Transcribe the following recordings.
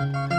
Hoy que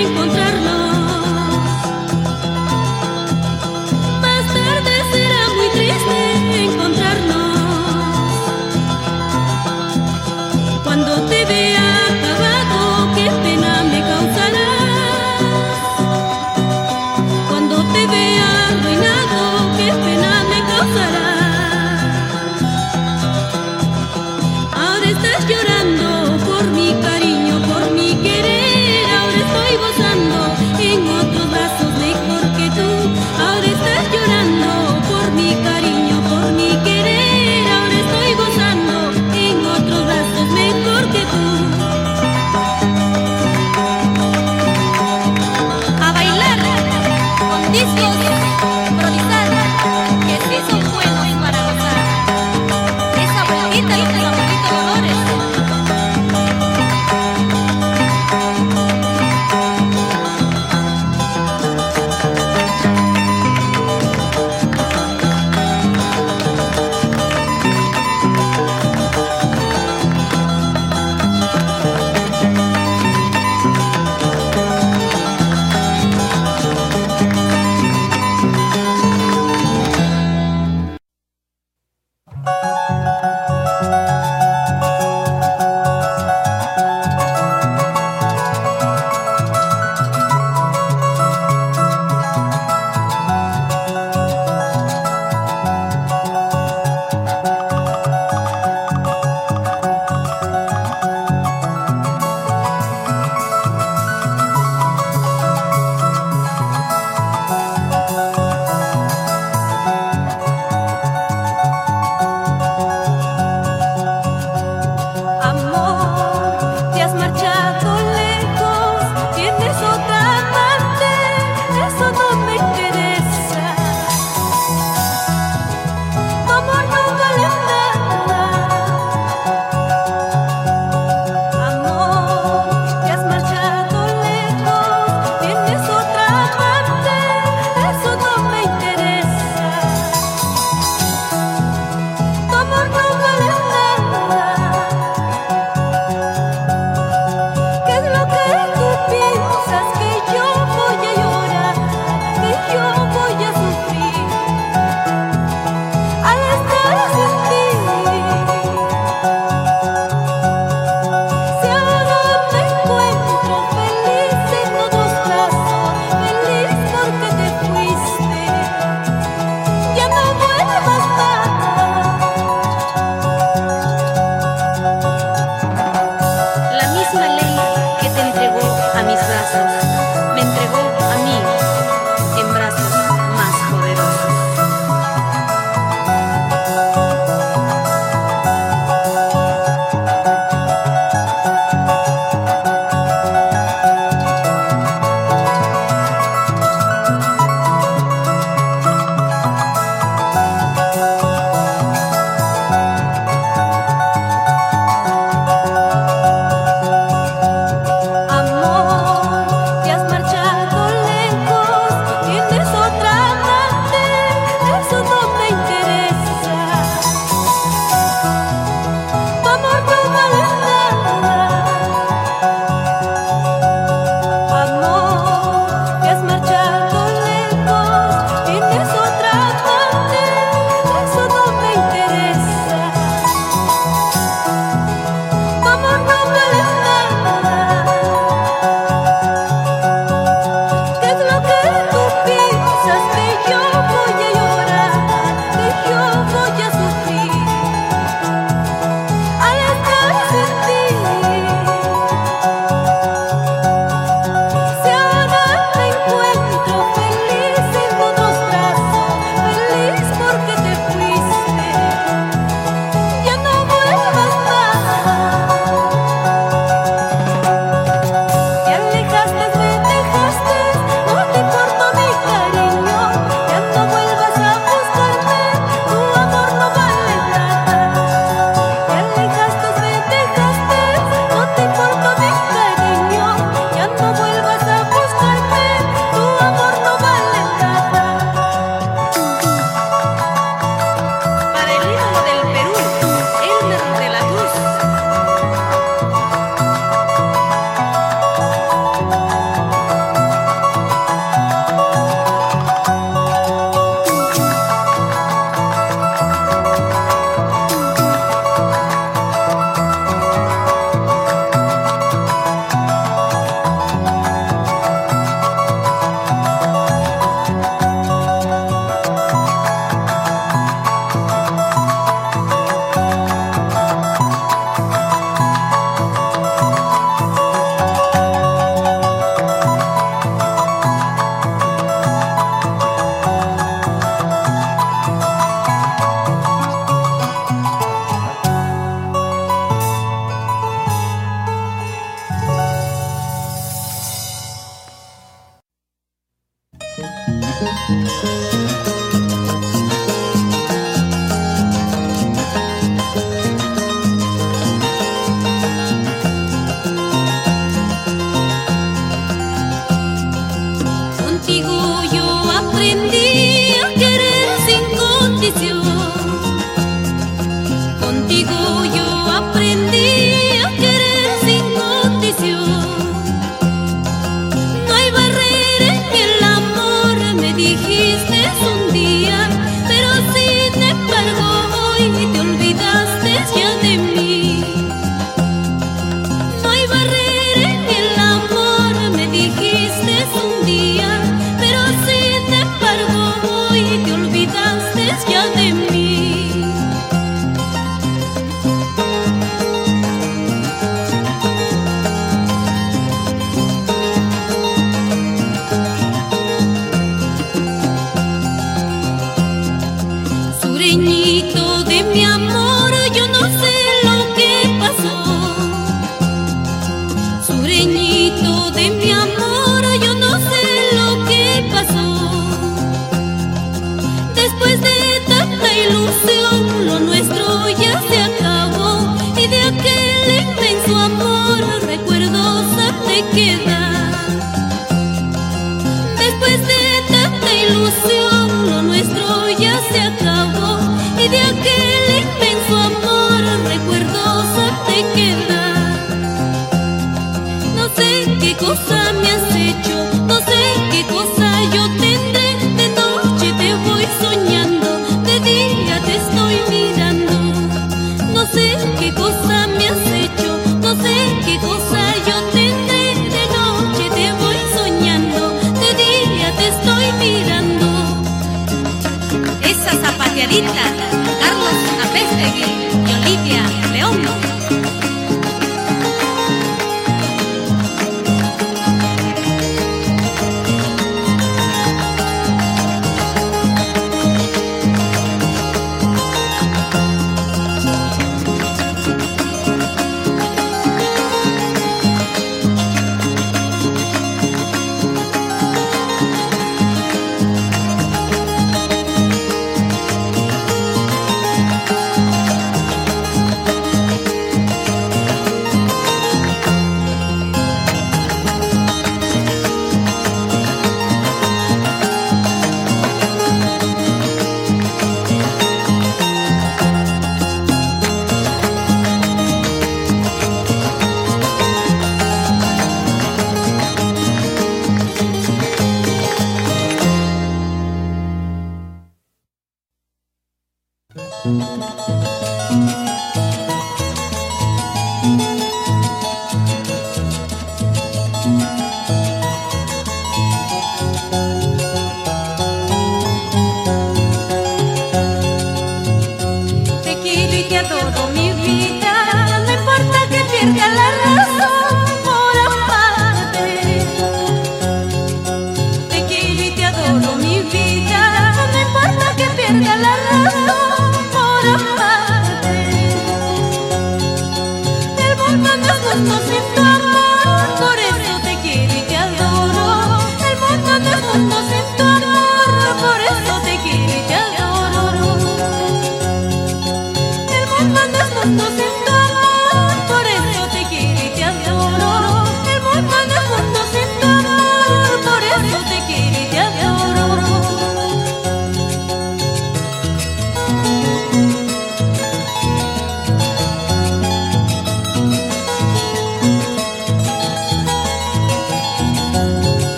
encontrar.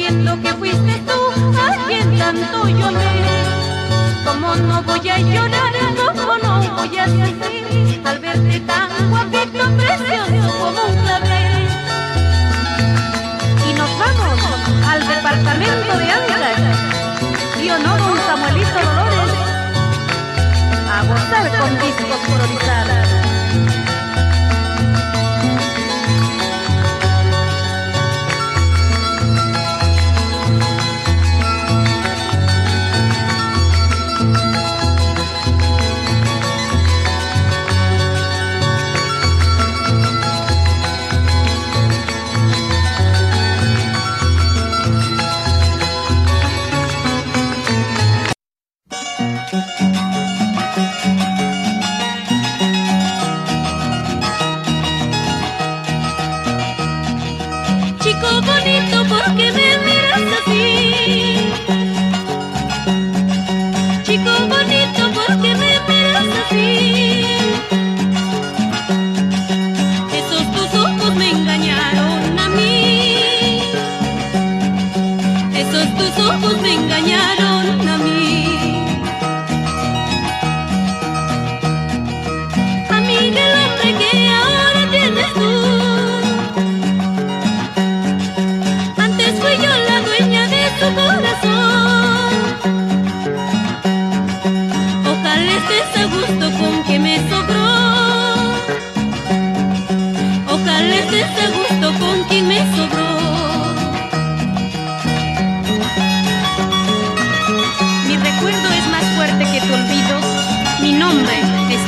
sabiendo que fuiste tú a quien tanto lloré. ¿Cómo no voy a llorar? ¿Cómo no voy a sentir al verte tan guapito, precioso como un clavel? Y nos vamos al departamento de Ángeles y honor a Samuelito Dolores a gozar con discos por colorizadas.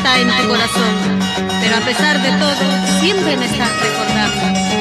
Está en tu corazón, pero a pesar de todo, siempre me estás recordando.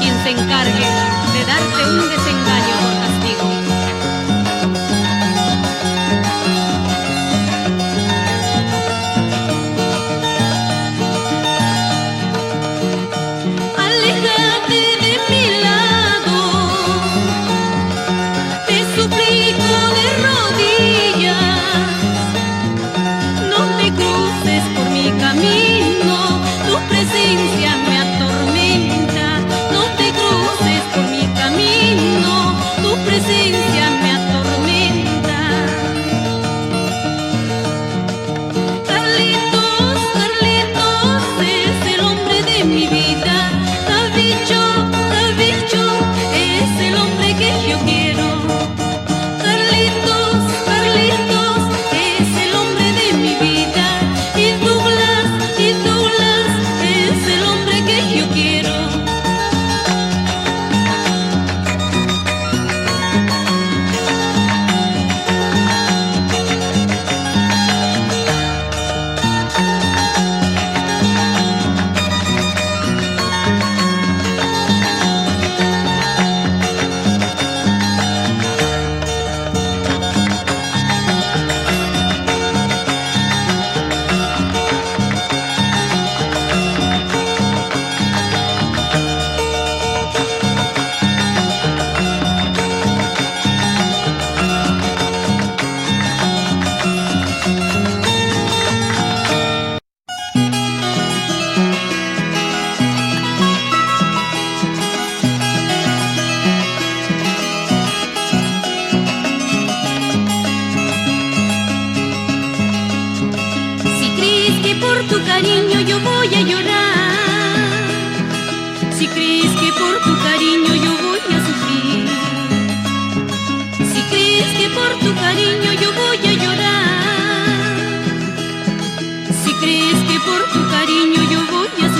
Quien se encargue de darte un desengaño cariño yo voy a llorar. Si crees que por tu cariño yo voy a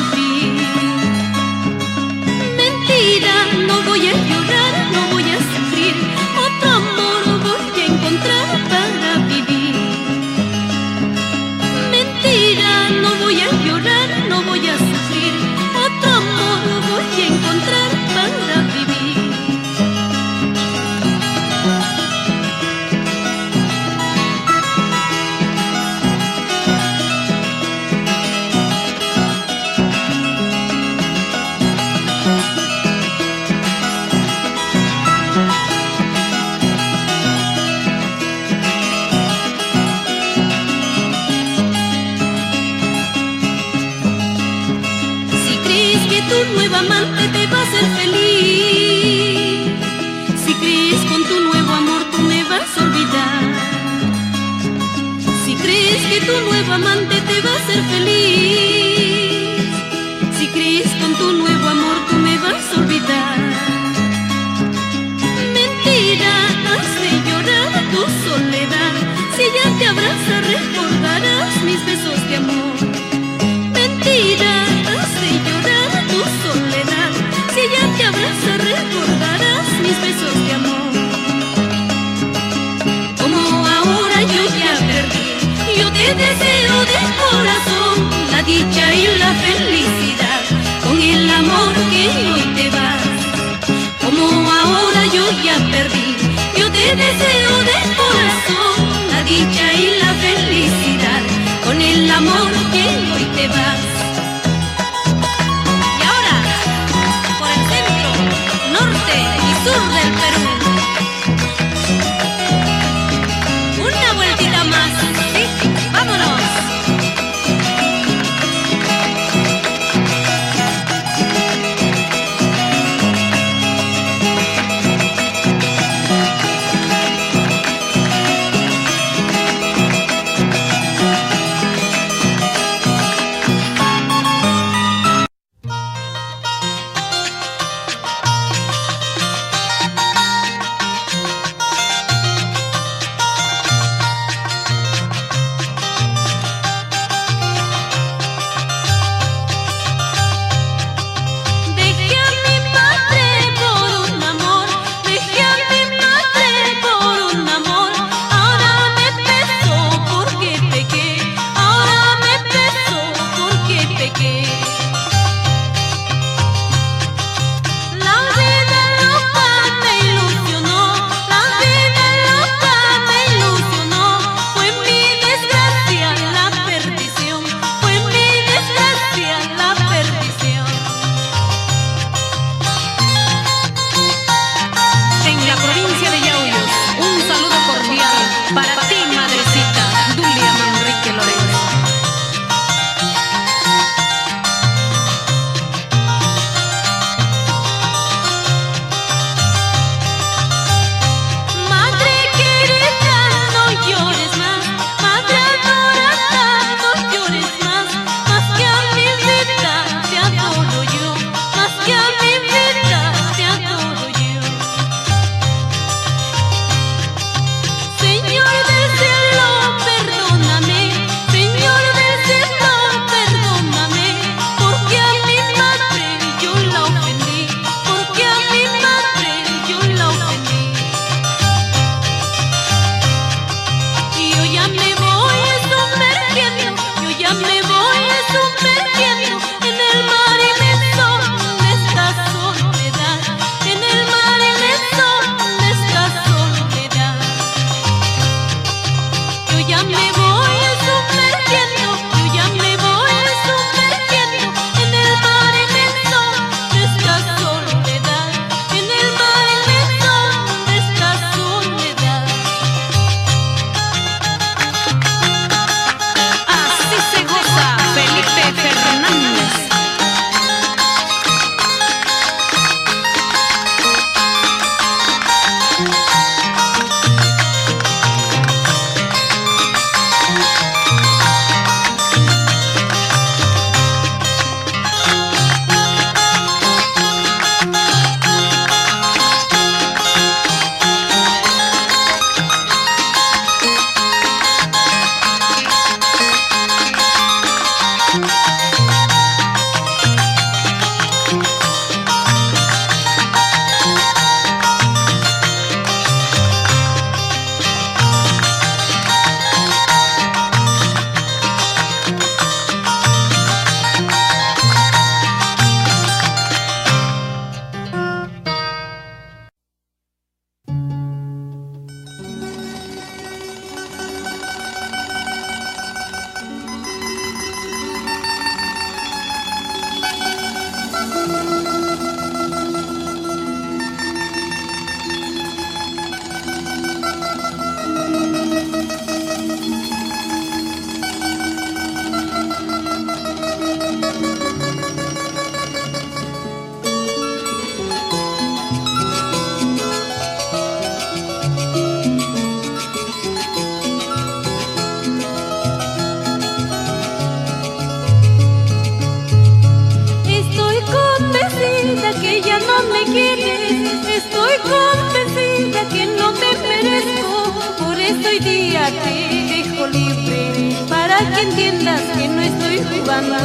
Hoy día te dejo libre para que entiendas que no estoy jugando.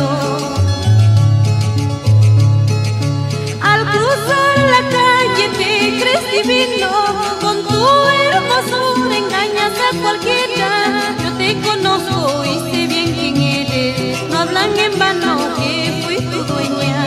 Al cruzar la calle te crees divino, con tu hermosura engañas a cualquiera. Yo te conozco y sé bien quién eres, no hablan en vano que fui tu dueña.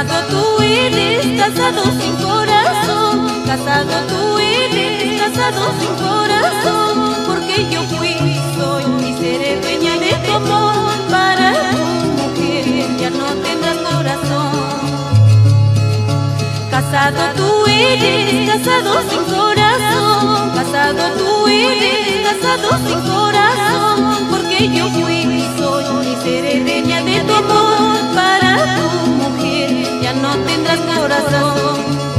Casado tú eres, casado sin corazón. Casado tú eres, casado sin corazón. Porque yo fui, soy y seré dueña de tu amor. Para tu mujer ya no tendrás corazón. Casado tú eres, casado sin corazón. Casado tú eres, casado sin corazón. Porque yo fui, soy y seré dueña de tu amor. Para tu ya no tendrás corazón.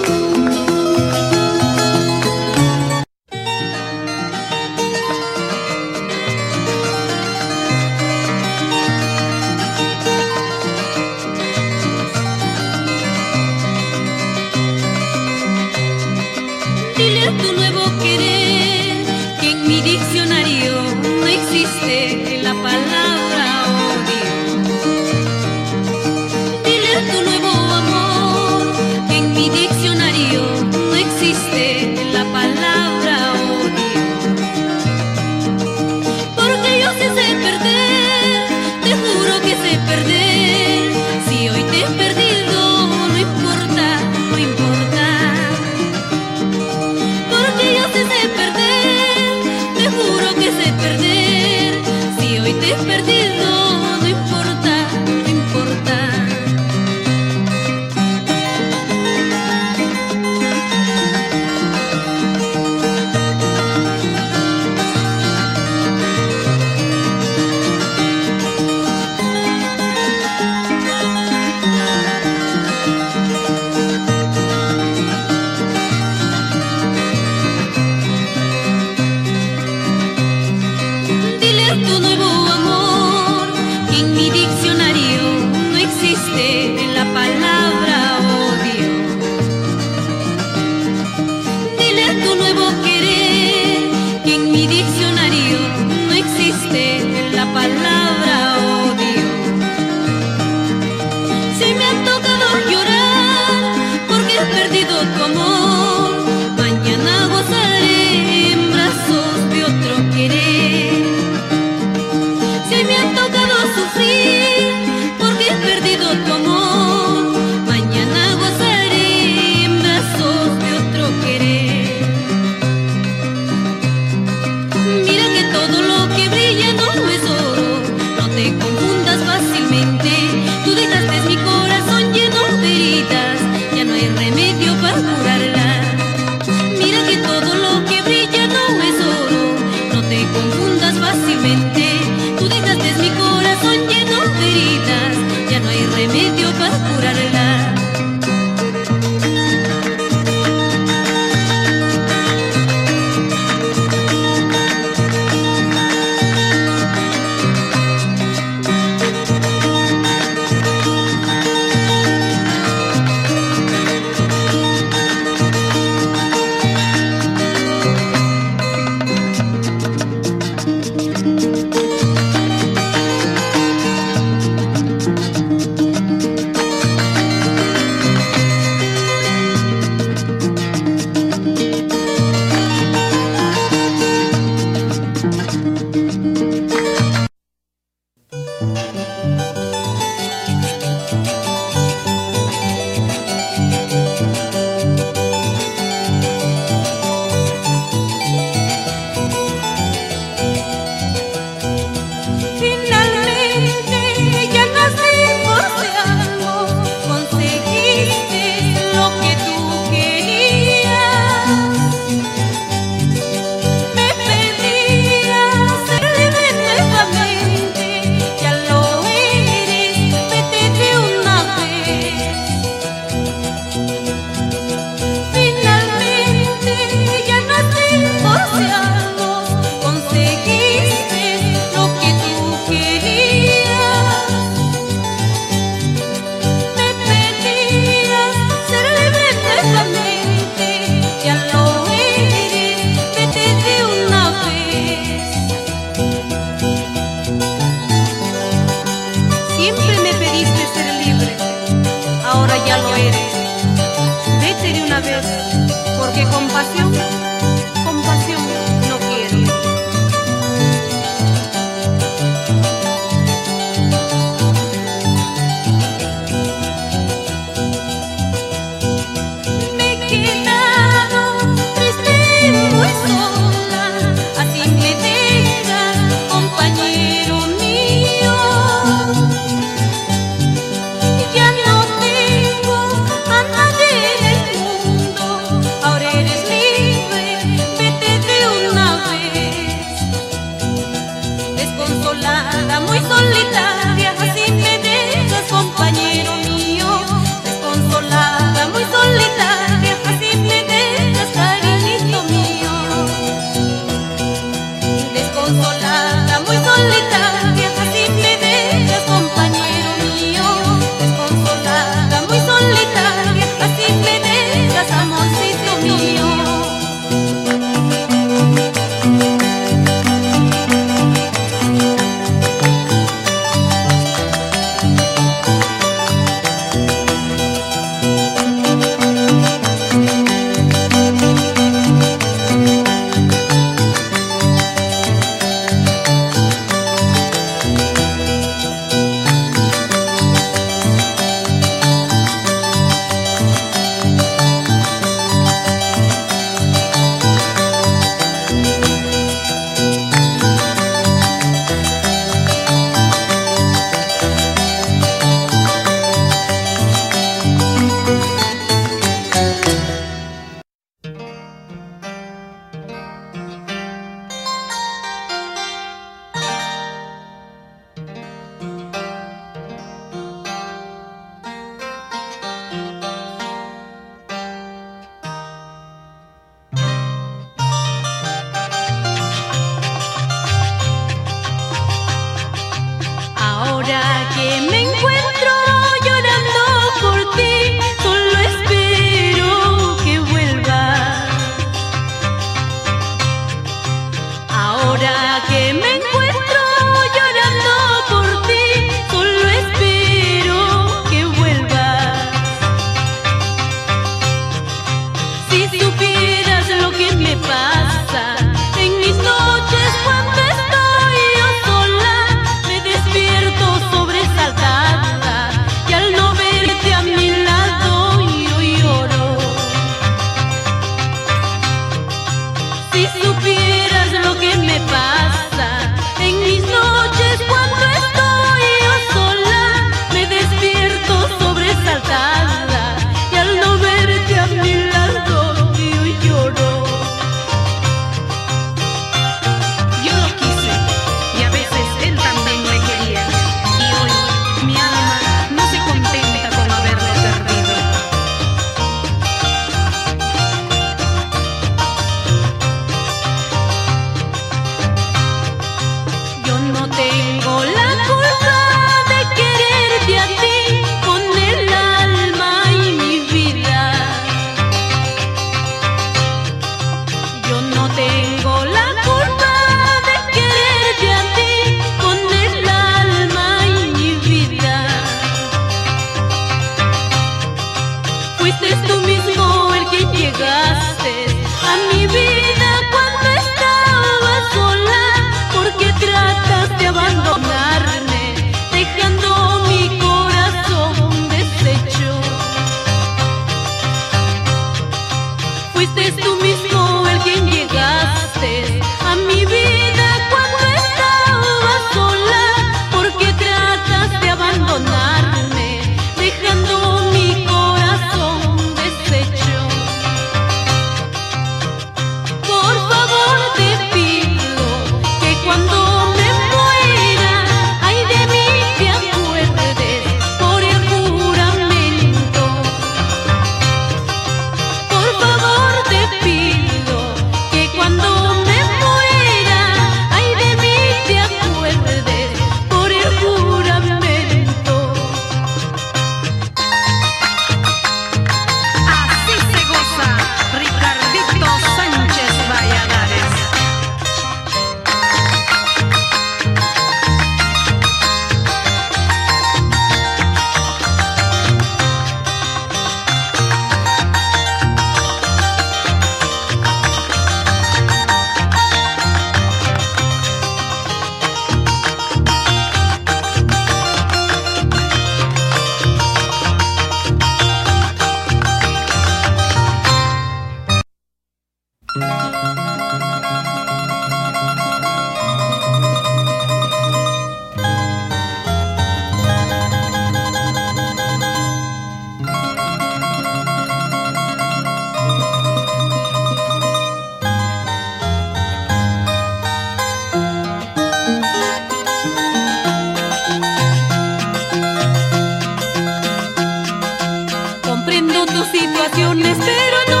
situaciones, pero no.